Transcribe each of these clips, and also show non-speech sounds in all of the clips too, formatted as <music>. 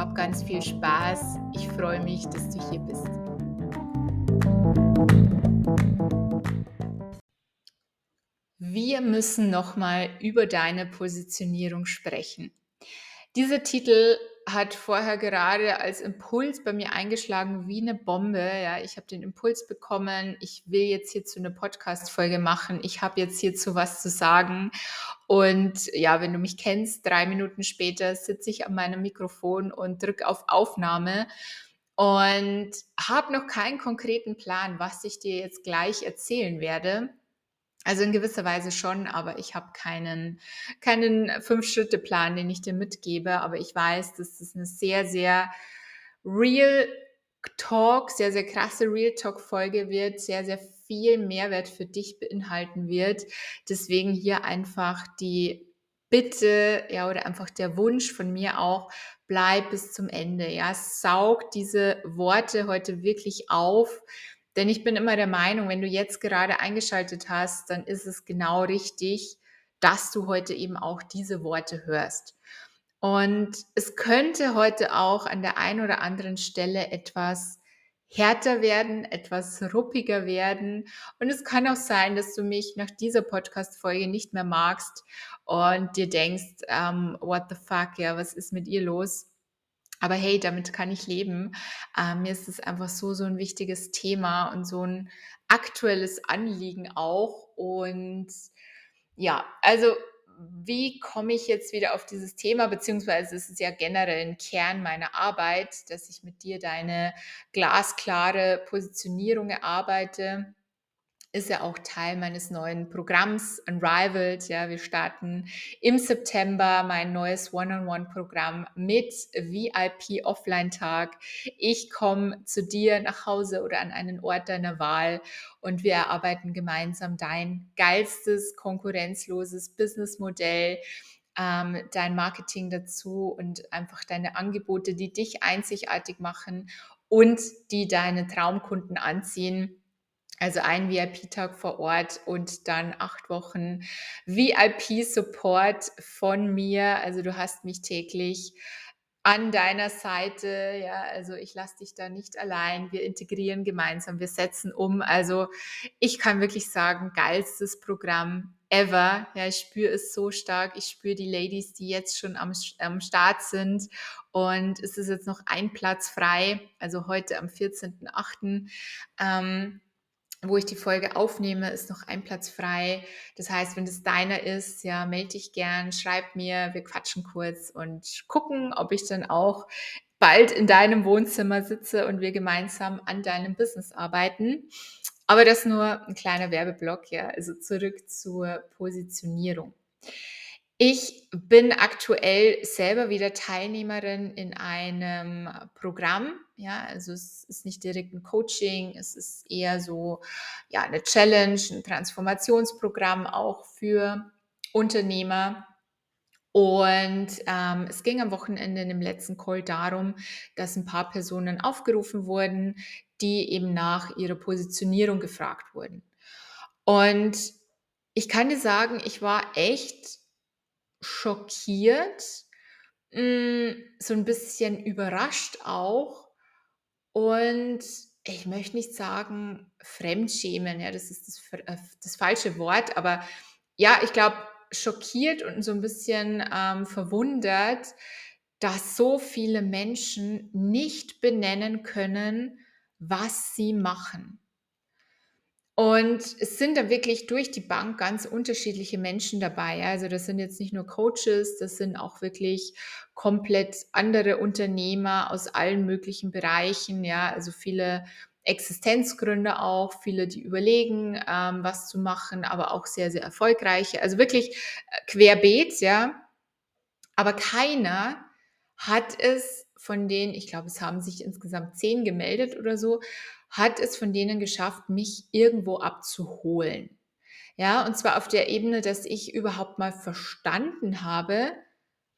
Hab ganz viel Spaß. Ich freue mich, dass du hier bist. Wir müssen nochmal über deine Positionierung sprechen. Dieser Titel hat vorher gerade als Impuls bei mir eingeschlagen wie eine Bombe. Ja, ich habe den Impuls bekommen, ich will jetzt hierzu eine Podcast-Folge machen. Ich habe jetzt hierzu was zu sagen. Und ja, wenn du mich kennst, drei Minuten später sitze ich an meinem Mikrofon und drücke auf Aufnahme und habe noch keinen konkreten Plan, was ich dir jetzt gleich erzählen werde. Also in gewisser Weise schon, aber ich habe keinen, keinen Fünf-Schritte-Plan, den ich dir mitgebe. Aber ich weiß, dass das eine sehr, sehr real Talk, sehr, sehr krasse Real Talk-Folge wird, sehr, sehr viel Mehrwert für dich beinhalten wird. Deswegen hier einfach die Bitte, ja, oder einfach der Wunsch von mir auch, bleib bis zum Ende, ja, saug diese Worte heute wirklich auf denn ich bin immer der Meinung, wenn du jetzt gerade eingeschaltet hast, dann ist es genau richtig, dass du heute eben auch diese Worte hörst. Und es könnte heute auch an der einen oder anderen Stelle etwas härter werden, etwas ruppiger werden. Und es kann auch sein, dass du mich nach dieser Podcast-Folge nicht mehr magst und dir denkst, um, ähm, what the fuck, ja, was ist mit ihr los? Aber hey, damit kann ich leben. Ähm, mir ist es einfach so, so ein wichtiges Thema und so ein aktuelles Anliegen auch. Und ja, also wie komme ich jetzt wieder auf dieses Thema, beziehungsweise es ist ja generell ein Kern meiner Arbeit, dass ich mit dir deine glasklare Positionierung erarbeite ist ja auch Teil meines neuen Programms Unrivaled. Ja, wir starten im September mein neues One-on-One-Programm mit VIP Offline-Tag. Ich komme zu dir nach Hause oder an einen Ort deiner Wahl und wir erarbeiten gemeinsam dein geilstes, konkurrenzloses Businessmodell ähm, dein Marketing dazu und einfach deine Angebote, die dich einzigartig machen und die deine Traumkunden anziehen also ein VIP-Tag vor Ort und dann acht Wochen VIP-Support von mir. Also du hast mich täglich an deiner Seite. Ja, also ich lasse dich da nicht allein. Wir integrieren gemeinsam, wir setzen um. Also ich kann wirklich sagen, geilstes Programm ever. Ja, ich spüre es so stark. Ich spüre die Ladies, die jetzt schon am, am Start sind. Und es ist jetzt noch ein Platz frei. Also heute am 14.8. Ähm, wo ich die Folge aufnehme, ist noch ein Platz frei. Das heißt, wenn das deiner ist, ja, melde dich gern, schreib mir, wir quatschen kurz und gucken, ob ich dann auch bald in deinem Wohnzimmer sitze und wir gemeinsam an deinem Business arbeiten. Aber das nur ein kleiner Werbeblock, ja, also zurück zur Positionierung. Ich bin aktuell selber wieder Teilnehmerin in einem Programm. Ja, also es ist nicht direkt ein Coaching, es ist eher so ja, eine Challenge, ein Transformationsprogramm auch für Unternehmer. Und ähm, es ging am Wochenende in dem letzten Call darum, dass ein paar Personen aufgerufen wurden, die eben nach ihrer Positionierung gefragt wurden. Und ich kann dir sagen, ich war echt schockiert, hm, so ein bisschen überrascht auch und ich möchte nicht sagen Fremdschämen, ja, das ist das äh, das falsche Wort, aber ja, ich glaube, schockiert und so ein bisschen, ähm, verwundert, dass so viele Menschen nicht benennen können, was sie machen. Und es sind da wirklich durch die Bank ganz unterschiedliche Menschen dabei. Also das sind jetzt nicht nur Coaches, das sind auch wirklich komplett andere Unternehmer aus allen möglichen Bereichen. Ja, also viele Existenzgründer auch, viele, die überlegen, ähm, was zu machen, aber auch sehr, sehr erfolgreiche. Also wirklich äh, querbeet, ja. Aber keiner hat es von denen, ich glaube, es haben sich insgesamt zehn gemeldet oder so, hat es von denen geschafft, mich irgendwo abzuholen. Ja, und zwar auf der Ebene, dass ich überhaupt mal verstanden habe,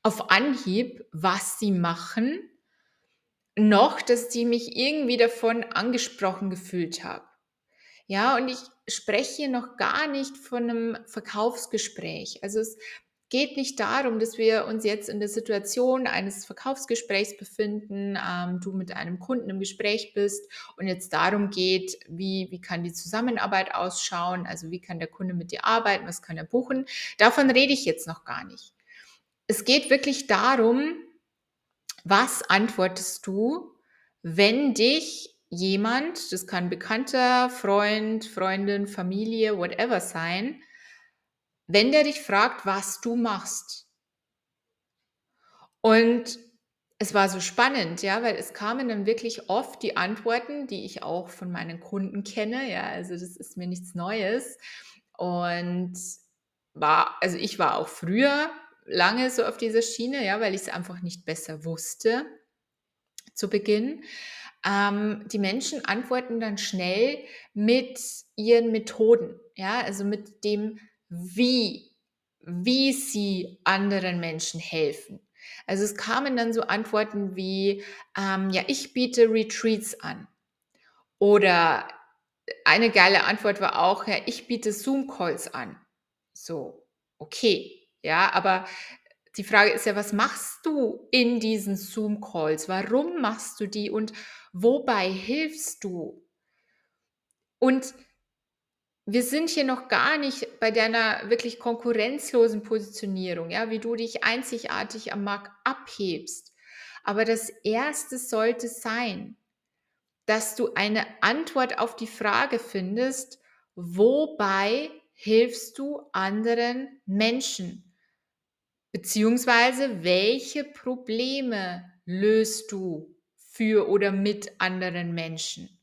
auf Anhieb, was sie machen, noch, dass die mich irgendwie davon angesprochen gefühlt haben. Ja, und ich spreche hier noch gar nicht von einem Verkaufsgespräch. Also es geht nicht darum, dass wir uns jetzt in der Situation eines Verkaufsgesprächs befinden, ähm, du mit einem Kunden im Gespräch bist und jetzt darum geht, wie, wie kann die Zusammenarbeit ausschauen, also wie kann der Kunde mit dir arbeiten, was kann er buchen. Davon rede ich jetzt noch gar nicht. Es geht wirklich darum, was antwortest du, wenn dich jemand, das kann Bekannter, Freund, Freundin, Familie, whatever sein, wenn der dich fragt, was du machst. Und es war so spannend, ja, weil es kamen dann wirklich oft die Antworten, die ich auch von meinen Kunden kenne, ja, also das ist mir nichts Neues. Und war, also ich war auch früher lange so auf dieser Schiene, ja, weil ich es einfach nicht besser wusste zu Beginn. Ähm, die Menschen antworten dann schnell mit ihren Methoden, ja, also mit dem, wie, wie sie anderen Menschen helfen. Also es kamen dann so Antworten wie, ähm, ja, ich biete Retreats an. Oder eine geile Antwort war auch, ja, ich biete Zoom-Calls an. So, okay. Ja, aber die Frage ist ja, was machst du in diesen Zoom-Calls? Warum machst du die und wobei hilfst du? Und wir sind hier noch gar nicht bei deiner wirklich konkurrenzlosen Positionierung, ja, wie du dich einzigartig am Markt abhebst. Aber das erste sollte sein, dass du eine Antwort auf die Frage findest, wobei hilfst du anderen Menschen? Beziehungsweise welche Probleme löst du für oder mit anderen Menschen?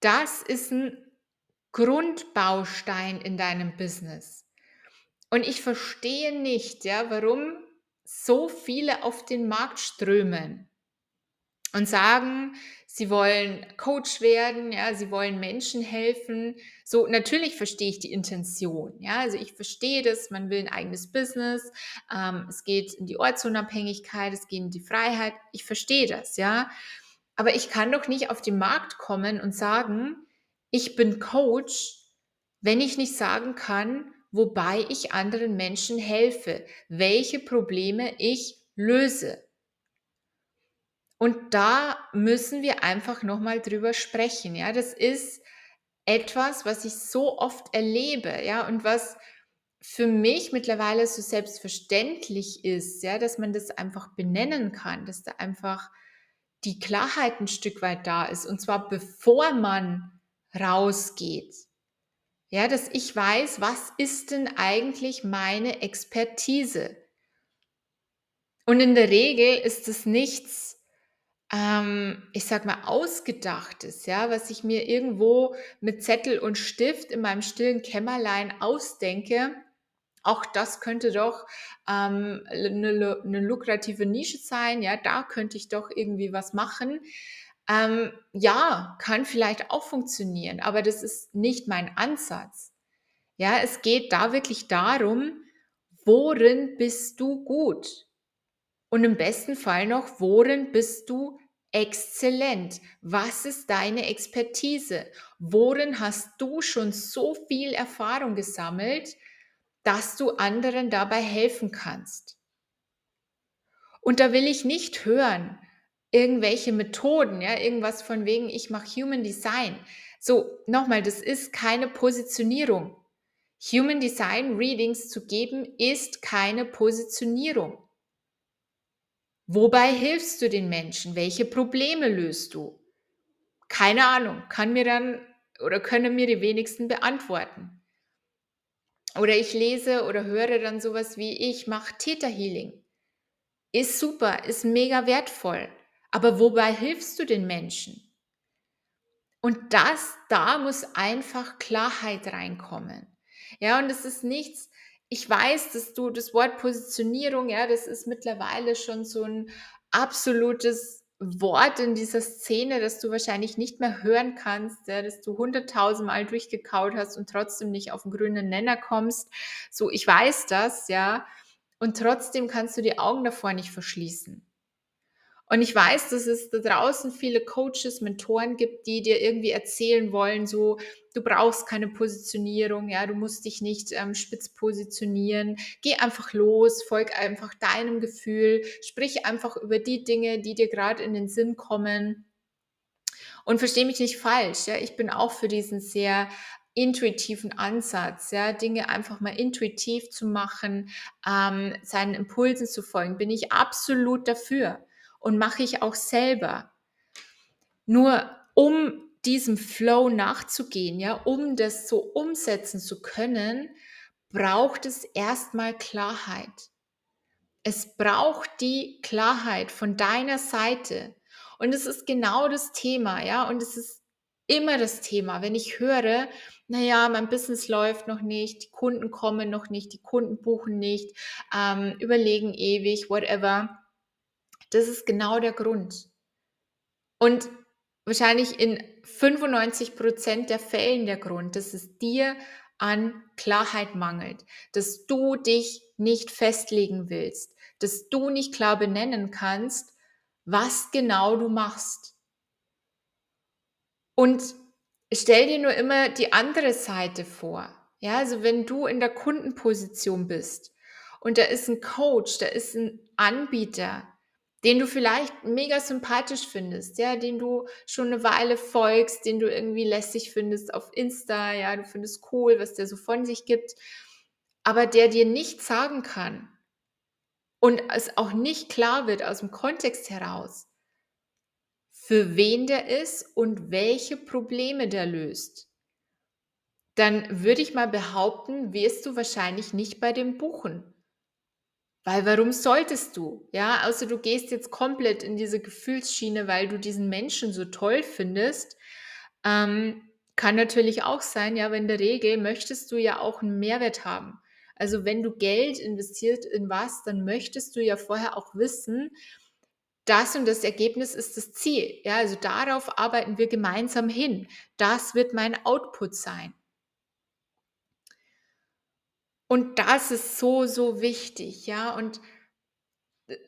Das ist ein Grundbaustein in deinem Business. Und ich verstehe nicht, ja, warum so viele auf den Markt strömen und sagen, sie wollen Coach werden, ja, sie wollen Menschen helfen. So, natürlich verstehe ich die Intention, ja, also ich verstehe das, man will ein eigenes Business, ähm, es geht in die Ortsunabhängigkeit, es geht in die Freiheit, ich verstehe das, ja. Aber ich kann doch nicht auf den Markt kommen und sagen, ich bin Coach, wenn ich nicht sagen kann, wobei ich anderen Menschen helfe, welche Probleme ich löse. Und da müssen wir einfach nochmal drüber sprechen. Ja, das ist etwas, was ich so oft erlebe, ja, und was für mich mittlerweile so selbstverständlich ist, ja, dass man das einfach benennen kann, dass da einfach die Klarheit ein Stück weit da ist und zwar bevor man rausgeht. Ja, dass ich weiß, was ist denn eigentlich meine Expertise? Und in der Regel ist es nichts ähm, ich sag mal, ausgedachtes, ja, was ich mir irgendwo mit Zettel und Stift in meinem stillen Kämmerlein ausdenke, auch das könnte doch ähm, eine, eine lukrative Nische sein, ja, da könnte ich doch irgendwie was machen. Ähm, ja, kann vielleicht auch funktionieren, aber das ist nicht mein Ansatz. Ja, es geht da wirklich darum, worin bist du gut? Und im besten Fall noch, worin bist du exzellent? Was ist deine Expertise? Worin hast du schon so viel Erfahrung gesammelt, dass du anderen dabei helfen kannst? Und da will ich nicht hören, irgendwelche Methoden, ja, irgendwas von wegen, ich mache Human Design. So, nochmal, das ist keine Positionierung. Human Design Readings zu geben, ist keine Positionierung. Wobei hilfst du den Menschen? Welche Probleme löst du? Keine Ahnung, kann mir dann oder können mir die wenigsten beantworten. Oder ich lese oder höre dann sowas wie ich mache Täterhealing. Ist super, ist mega wertvoll. Aber wobei hilfst du den Menschen? Und das, da muss einfach Klarheit reinkommen. Ja, und es ist nichts, ich weiß, dass du das Wort Positionierung, ja, das ist mittlerweile schon so ein absolutes Wort in dieser Szene, das du wahrscheinlich nicht mehr hören kannst, ja, dass du hunderttausendmal durchgekaut hast und trotzdem nicht auf den grünen Nenner kommst. So, ich weiß das, ja. Und trotzdem kannst du die Augen davor nicht verschließen. Und ich weiß, dass es da draußen viele Coaches, Mentoren gibt, die dir irgendwie erzählen wollen, so, du brauchst keine Positionierung, ja, du musst dich nicht ähm, spitz positionieren, geh einfach los, folg einfach deinem Gefühl, sprich einfach über die Dinge, die dir gerade in den Sinn kommen. Und verstehe mich nicht falsch, ja, ich bin auch für diesen sehr intuitiven Ansatz, ja, Dinge einfach mal intuitiv zu machen, ähm, seinen Impulsen zu folgen, bin ich absolut dafür und mache ich auch selber. Nur um diesem Flow nachzugehen, ja, um das so umsetzen zu können, braucht es erstmal Klarheit. Es braucht die Klarheit von deiner Seite. Und es ist genau das Thema, ja, und es ist immer das Thema, wenn ich höre, naja, mein Business läuft noch nicht, die Kunden kommen noch nicht, die Kunden buchen nicht, ähm, überlegen ewig, whatever das ist genau der Grund. Und wahrscheinlich in 95 Prozent der Fällen der Grund, dass es dir an Klarheit mangelt, dass du dich nicht festlegen willst, dass du nicht klar benennen kannst, was genau du machst. Und stell dir nur immer die andere Seite vor. Ja, also wenn du in der Kundenposition bist und da ist ein Coach, da ist ein Anbieter, den du vielleicht mega sympathisch findest, ja, den du schon eine Weile folgst, den du irgendwie lässig findest auf Insta, ja, du findest cool, was der so von sich gibt, aber der dir nicht sagen kann und es auch nicht klar wird aus dem Kontext heraus, für wen der ist und welche Probleme der löst, dann würde ich mal behaupten, wirst du wahrscheinlich nicht bei dem buchen. Weil warum solltest du? Ja, außer du gehst jetzt komplett in diese Gefühlsschiene, weil du diesen Menschen so toll findest. Ähm, kann natürlich auch sein, ja, aber in der Regel möchtest du ja auch einen Mehrwert haben. Also wenn du Geld investiert in was, dann möchtest du ja vorher auch wissen, das und das Ergebnis ist das Ziel. Ja, also darauf arbeiten wir gemeinsam hin. Das wird mein Output sein. Und das ist so, so wichtig, ja. Und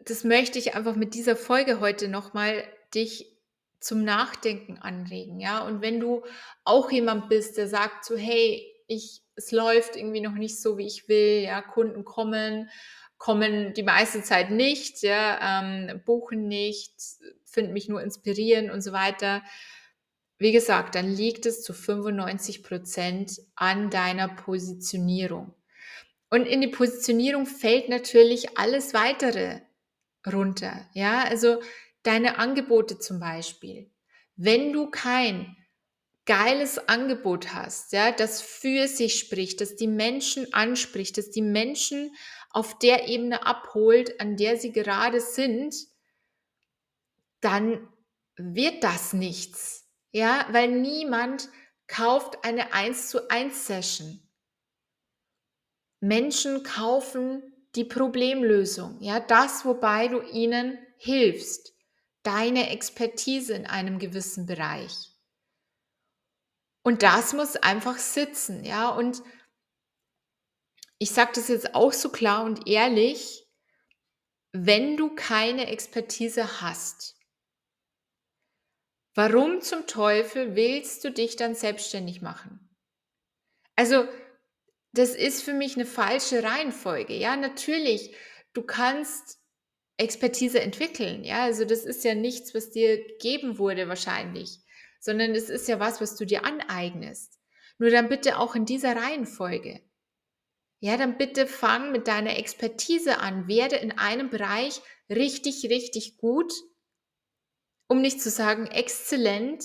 das möchte ich einfach mit dieser Folge heute nochmal dich zum Nachdenken anregen, ja. Und wenn du auch jemand bist, der sagt so, hey, ich, es läuft irgendwie noch nicht so, wie ich will, ja, Kunden kommen, kommen die meiste Zeit nicht, ja, ähm, buchen nicht, finden mich nur inspirieren und so weiter. Wie gesagt, dann liegt es zu 95 Prozent an deiner Positionierung. Und in die Positionierung fällt natürlich alles weitere runter. Ja, also deine Angebote zum Beispiel. Wenn du kein geiles Angebot hast, ja, das für sich spricht, das die Menschen anspricht, das die Menschen auf der Ebene abholt, an der sie gerade sind, dann wird das nichts. Ja, weil niemand kauft eine 1 zu 1 Session. Menschen kaufen die Problemlösung, ja, das, wobei du ihnen hilfst, deine Expertise in einem gewissen Bereich. Und das muss einfach sitzen, ja, und ich sage das jetzt auch so klar und ehrlich, wenn du keine Expertise hast, warum zum Teufel willst du dich dann selbstständig machen? Also das ist für mich eine falsche Reihenfolge. Ja, natürlich, du kannst Expertise entwickeln. Ja, also das ist ja nichts, was dir gegeben wurde wahrscheinlich, sondern es ist ja was, was du dir aneignest. Nur dann bitte auch in dieser Reihenfolge. ja, dann bitte fang mit deiner Expertise an. Werde in einem Bereich richtig, richtig gut, um nicht zu sagen exzellent.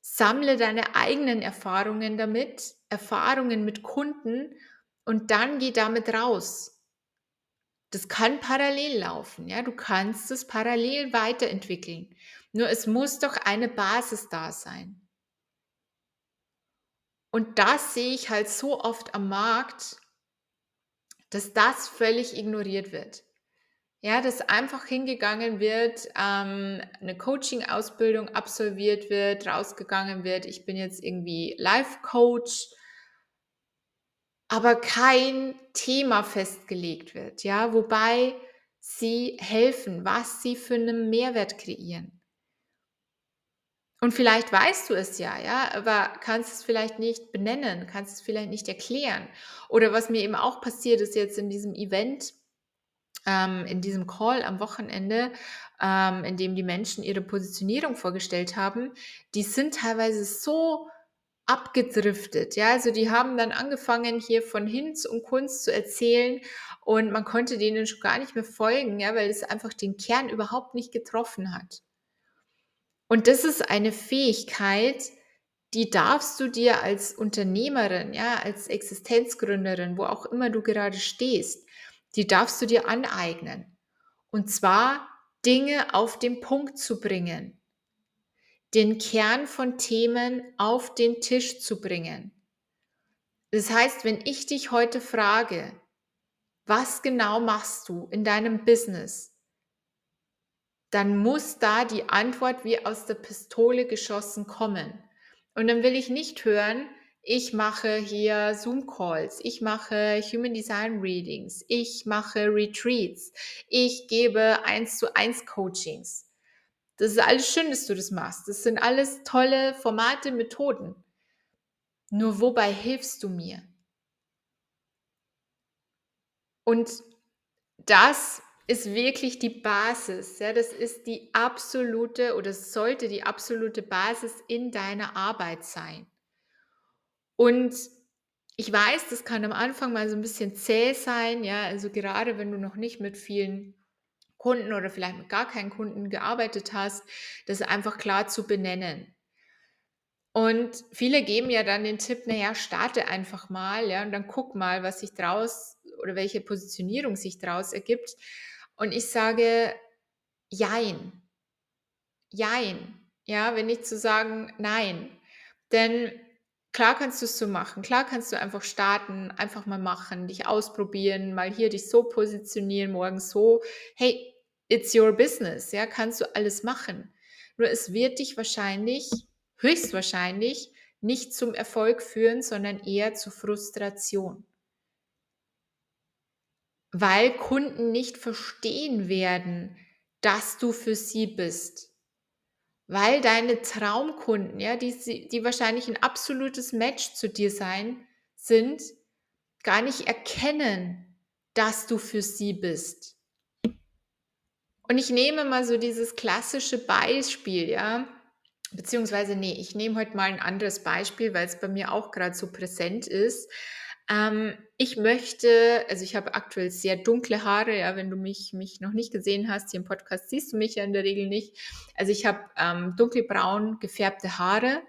Sammle deine eigenen Erfahrungen damit, Erfahrungen mit Kunden und dann geh damit raus. Das kann parallel laufen, ja, du kannst es parallel weiterentwickeln. Nur es muss doch eine Basis da sein. Und das sehe ich halt so oft am Markt, dass das völlig ignoriert wird. Ja, dass einfach hingegangen wird, ähm, 'ne Coaching-Ausbildung absolviert wird, rausgegangen wird: „Ich bin jetzt irgendwie Life-Coach“ aber kein Thema festgelegt wird, ja, wobei sie helfen, was sie für 'nen Mehrwert kreieren. Und vielleicht weißt du es ja, ja, aber kannst es vielleicht nicht benennen, kannst es vielleicht nicht erklären. Oder was mir eben auch passiert ist jetzt in diesem Event, ähm, in diesem Call am Wochenende, ähm, in dem die Menschen ihre Positionierung vorgestellt haben, die sind teilweise so abgedriftet, ja? Also, die haben dann angefangen, hier von Hinz und Kunst zu erzählen und man konnte denen schon gar nicht mehr folgen, ja, weil es einfach den Kern überhaupt nicht getroffen hat. Und das ist eine Fähigkeit, die darfst du dir als Unternehmerin, ja, als Existenzgründerin, wo auch immer du gerade stehst, die darfst du dir aneignen. Und zwar Dinge auf den Punkt zu bringen den Kern von Themen auf den Tisch zu bringen. Das heißt, wenn ich dich heute frage: „Was genau machst du in deinem Business?“ Dann muss da die Antwort wie aus der Pistole geschossen kommen. Und dann will ich nicht hören: „Ich mache hier Zoom-Calls, ich mache Human Design Readings, ich mache Retreats, ich gebe Eins-zu-eins-Coachings.“ Das ist alles schön, dass du das machst. Das sind alles tolle Formate, Methoden. Nur wobei hilfst du mir? Und das ist wirklich die Basis, ja, das ist die absolute oder sollte die absolute Basis in deiner Arbeit sein. Und ich weiß, das kann am Anfang mal so 'n bisschen zäh sein, ja, also gerade wenn du noch nicht mit vielen Kunden oder vielleicht mit gar keinen Kunden gearbeitet hast, das einfach klar zu benennen. Und viele geben ja dann den Tipp: „Na ja, starte einfach mal, ja, und dann guck mal, was sich draus oder welche Positionierung sich draus ergibt.“ Und ich sage: „Jein.“ Jein, ja, wenn nicht zu sagen: „Nein.“ Denn klar kannst du's so machen. Klar kannst du einfach starten, einfach mal machen, dich ausprobieren, mal hier dich so positionieren, morgen so. Hey, it's your business, ja, kannst du alles machen. Nur es wird dich wahrscheinlich höchstwahrscheinlich nicht zum Erfolg führen, sondern eher zu Frustration. Weil Kunden nicht verstehen werden, dass du für sie bist. Weil deine Traumkunden, ja, die die wahrscheinlich 'n absolutes Match zu dir sein sind, gar nicht erkennen, dass du für sie bist. Und ich nehme mal so dieses klassische Beispiel, ja, beziehungsweise ne, ich nehme heute mal 'n anderes Beispiel, weil's bei mir auch grad so präsent ist. Ähm, ich möchte also, ich habe aktuell sehr dunkle Haare, ja, wenn du mich mich noch nicht gesehen hast, hier im Podcast siehst du mich ja in der Regel nicht. Also, ich habe, ähm, dunkelbraun gefärbte Haare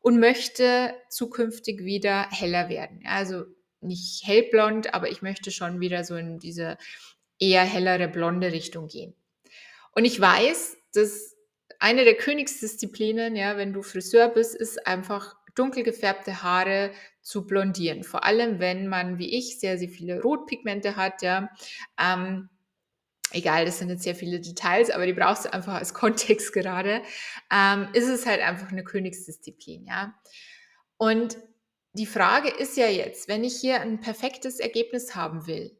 und möchte zukünftig wieder heller werden. Also, nicht hellblond, aber ich möchte schon wieder so in diese eher hellere blonde Richtung gehen. Und ich weiß, dass eine der Königsdisziplinen, ja, wenn du Friseur bist, ist einfach dunkel gefärbte Haare zu blondieren. Vor allem, wenn man wie ich sehr, sehr viele Rotpigmente hat, ja. Ähm, egal, das sind jetzt sehr viele Details, aber die brauchst du einfach als <laughs> Kontext gerade. Ähm, ist es halt einfach 'ne Königsdisziplin, ja. Und die Frage ist ja jetzt, wenn ich hier 'n perfektes Ergebnis haben will,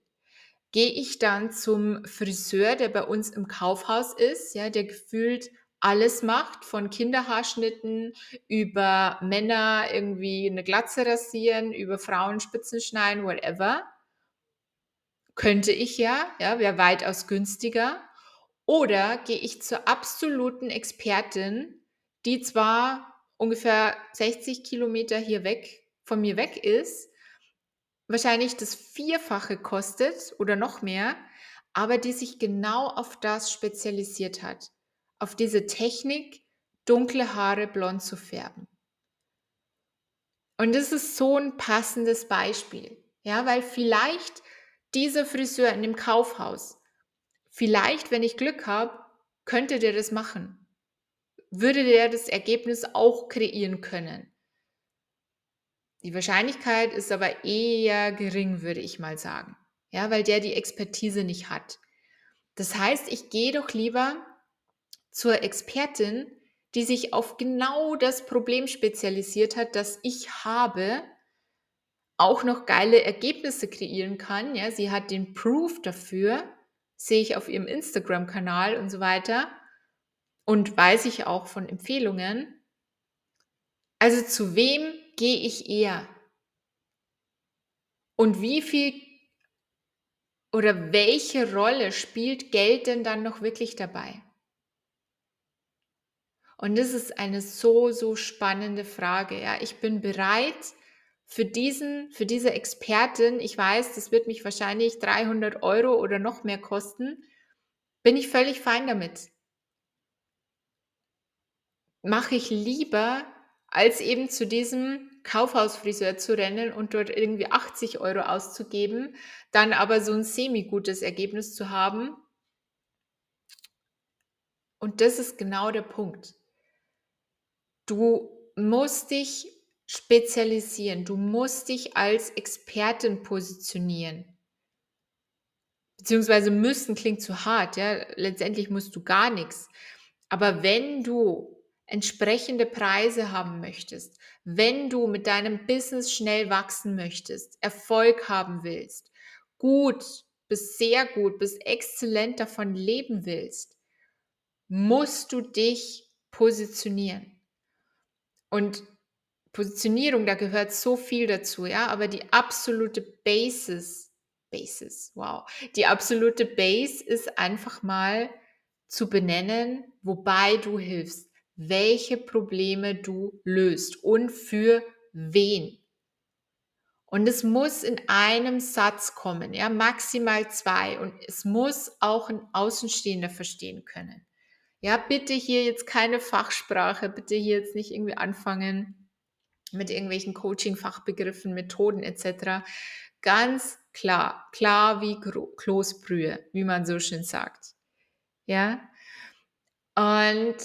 gehe ich dann zum Friseur, der bei uns im Kaufhaus ist, ja, der gefühlt alles macht, von Kinderhaarschnitten über Männer irgendwie 'ne Glatze rasieren, über Frauen Spitzen schneiden, whatever. Könnte ich ja, ja, wäre weitaus günstiger. Oder gehe ich zur absoluten Expertin, die zwar ungefähr 60 Kilometer hier weg von mir weg ist wahrscheinlich das Vierfache kostet oder noch mehr, aber die sich genau auf das spezialisiert hat, auf diese Technik, dunkle Haare blond zu färben. Und das ist so ein passendes Beispiel, ja, weil vielleicht dieser Friseur in dem Kaufhaus, vielleicht, wenn ich Glück habe, könnte der das machen. Würde der das Ergebnis auch kreieren können. Die Wahrscheinlichkeit ist aber eher gering, würde ich mal sagen. Ja, weil der die Expertise nicht hat. Das heißt, ich gehe doch lieber zur Expertin, die sich auf genau das Problem spezialisiert hat, das ich habe, auch noch geile Ergebnisse kreieren kann. Ja, sie hat den Proof dafür, sehe ich auf ihrem Instagram-Kanal und so weiter und weiß ich auch von Empfehlungen. Also zu wem gehe ich eher? Und wie viel oder welche Rolle spielt Geld denn dann noch wirklich dabei? Und das ist eine so, so spannende Frage. Ja, ich bin bereit für diesen, für diese Expertin. Ich weiß, das wird mich wahrscheinlich 300 Euro oder noch mehr kosten. Bin ich völlig fein damit. Mache ich lieber, als eben zu diesem Kaufhausfriseur zu rennen und dort irgendwie 80 Euro auszugeben, dann aber so ein semi-gutes Ergebnis zu haben. Und das ist genau der Punkt. Du musst dich spezialisieren. Du musst dich als Expertin positionieren. Beziehungsweise müssen klingt zu hart, ja. Letztendlich musst du gar nichts. Aber wenn du entsprechende Preise haben möchtest, wenn du mit deinem Business schnell wachsen möchtest, Erfolg haben willst, gut bis sehr gut bis exzellent davon leben willst, musst du dich positionieren. Und Positionierung, da gehört so viel dazu, ja, aber die absolute Basis, Basis, wow, die absolute Base ist einfach mal zu benennen, wobei du hilfst, welche Probleme du löst und für wen. Und es muss in einem Satz kommen, ja, maximal zwei. Und es muss auch ein Außenstehender verstehen können. Ja, bitte hier jetzt keine Fachsprache, bitte hier jetzt nicht irgendwie anfangen mit irgendwelchen Coaching-Fachbegriffen, Methoden etc. Ganz klar, klar wie Kloßbrühe, wie man so schön sagt. Ja, und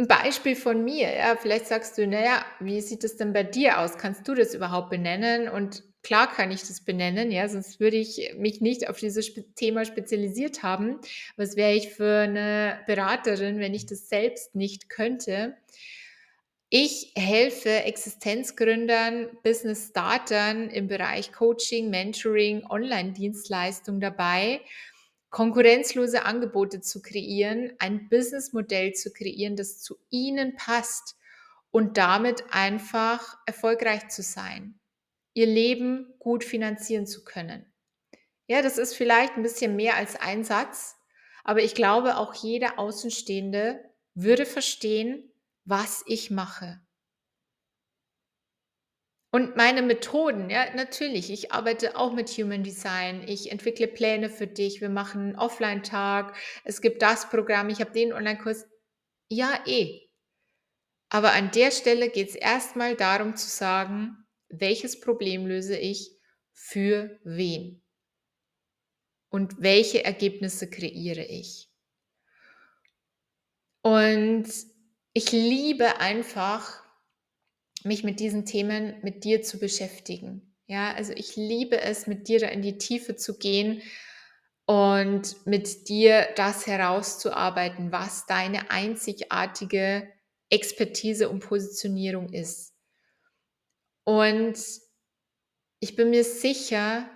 ein Beispiel von mir, ja, vielleicht sagst du, naja, wie sieht es denn bei dir aus? Kannst du das überhaupt benennen? Und Klar kann ich das benennen, ja, sonst würde ich mich nicht auf dieses Thema spezialisiert haben. Was wäre ich für eine Beraterin, wenn ich das selbst nicht könnte? Ich helfe Existenzgründern, Business-Startern im Bereich Coaching, Mentoring, Online-Dienstleistung dabei, konkurrenzlose Angebote zu kreieren, ein Businessmodell zu kreieren, das zu ihnen passt und damit einfach erfolgreich zu sein ihr Leben gut finanzieren zu können. Ja, das ist vielleicht ein bisschen mehr als ein Satz, aber ich glaube, auch jeder Außenstehende würde verstehen, was ich mache. Und meine Methoden, ja, natürlich, ich arbeite auch mit Human Design, ich entwickle Pläne für dich, wir machen einen Offline-Tag, es gibt das Programm, ich habe den Online-Kurs. Ja, eh. Aber an der Stelle geht es erstmal darum zu sagen, welches Problem löse ich für wen und welche Ergebnisse kreiere ich. Und ich liebe einfach, mich mit diesen Themen mit dir zu beschäftigen. Ja, also ich liebe es, mit dir da in die Tiefe zu gehen und mit dir das herauszuarbeiten, was deine einzigartige Expertise und Positionierung ist. Und ich bin mir sicher,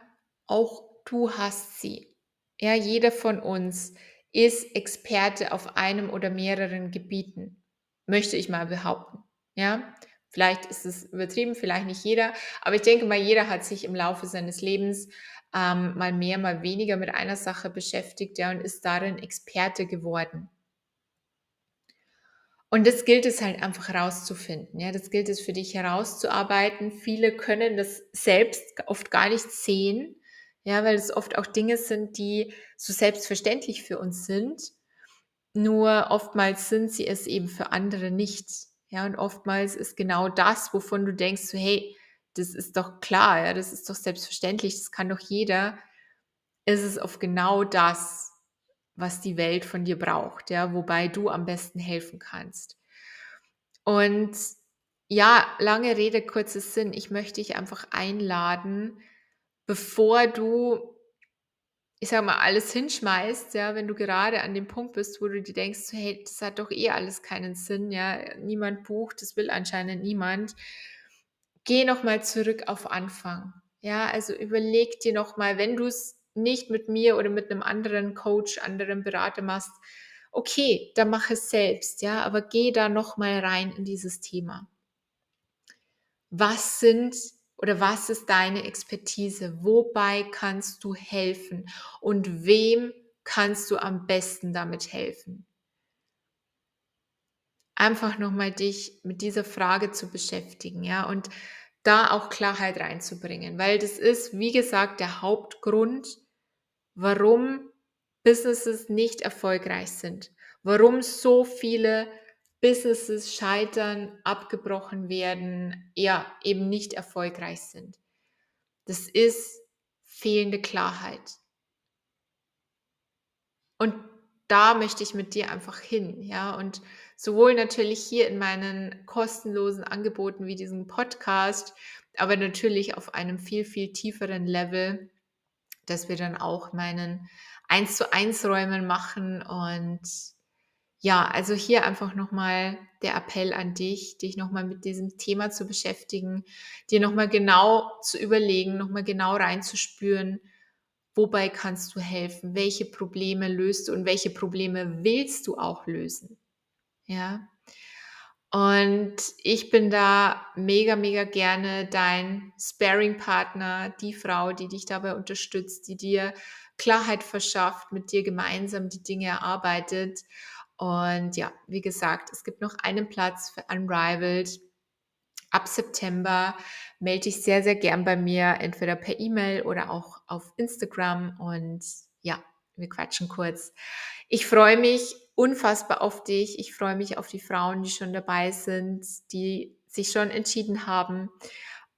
auch du hast sie. Ja, jeder von uns ist Experte auf einem oder mehreren Gebieten, möchte ich mal behaupten. Ja, vielleicht ist es übertrieben, vielleicht nicht jeder, aber ich denke mal, jeder hat sich im Laufe seines Lebens ähm, mal mehr, mal weniger mit einer Sache beschäftigt, ja, und ist darin Experte geworden. Und das gilt es halt einfach herauszufinden. Ja, das gilt es für dich herauszuarbeiten. Viele können das selbst oft gar nicht sehen. Ja, weil es oft auch Dinge sind, die so selbstverständlich für uns sind. Nur oftmals sind sie es eben für andere nicht. Ja, und oftmals ist genau das, wovon du denkst, so, hey, das ist doch klar, ja, das ist doch selbstverständlich, das kann doch jeder, ist es auf genau das, was die Welt von dir braucht, ja, wobei du am besten helfen kannst. Und ja, lange Rede, kurzes Sinn. Ich möchte dich einfach einladen, bevor du, ich sag mal, alles hinschmeißt, ja, wenn du gerade an dem Punkt bist, wo du dir denkst, hey, das hat doch eh alles keinen Sinn, ja, niemand bucht, das will anscheinend niemand. Geh nochmal zurück auf Anfang. Ja, also überleg dir nochmal, wenn du es nicht mit mir oder mit einem anderen Coach, anderen Berater machst, okay, dann mach es selbst, ja, aber geh da noch mal rein in dieses Thema. Was sind oder was ist deine Expertise? Wobei kannst du helfen und wem kannst du am besten damit helfen? Einfach noch mal dich mit dieser Frage zu beschäftigen, ja, und da auch Klarheit reinzubringen, weil das ist, wie gesagt, der Hauptgrund, warum Businesses nicht erfolgreich sind, warum so viele Businesses scheitern, abgebrochen werden, ja, eben nicht erfolgreich sind. Das ist fehlende Klarheit. Und da möchte ich mit dir einfach hin, ja, und sowohl natürlich hier in meinen kostenlosen Angeboten wie diesem Podcast, aber natürlich auf einem viel, viel tieferen Level dass wir dann auch meinen 1 zu 1 Räumen machen und ja, also hier einfach nochmal der Appell an dich, dich nochmal mit diesem Thema zu beschäftigen, dir nochmal genau zu überlegen, nochmal genau reinzuspüren, wobei kannst du helfen, welche Probleme löst du und welche Probleme willst du auch lösen. Ja, und ich bin da mega, mega gerne dein Sparing-Partner, die Frau, die dich dabei unterstützt, die dir Klarheit verschafft, mit dir gemeinsam die Dinge erarbeitet. Und ja, wie gesagt, es gibt noch einen Platz für Unrivaled. Ab September melde dich sehr, sehr gern bei mir, entweder per E-Mail oder auch auf Instagram. Und ja, wir quatschen kurz. Ich freue mich unfassbar auf dich. Ich freue mich auf die Frauen, die schon dabei sind, die sich schon entschieden haben.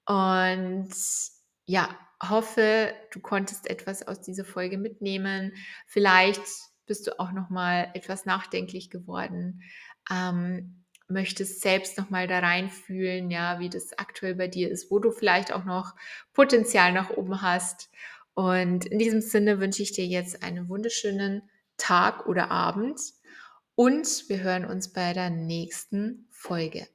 Und ja, hoffe, du konntest etwas aus dieser Folge mitnehmen. Vielleicht bist du auch noch mal etwas nachdenklich geworden. Ähm, möchtest selbst noch mal da reinfühlen, ja, wie das aktuell bei dir ist, wo du vielleicht auch noch Potenzial nach oben hast. Und in diesem Sinne wünsche ich dir jetzt einen wunderschönen Tag oder Abend und wir hören uns bei der nächsten Folge.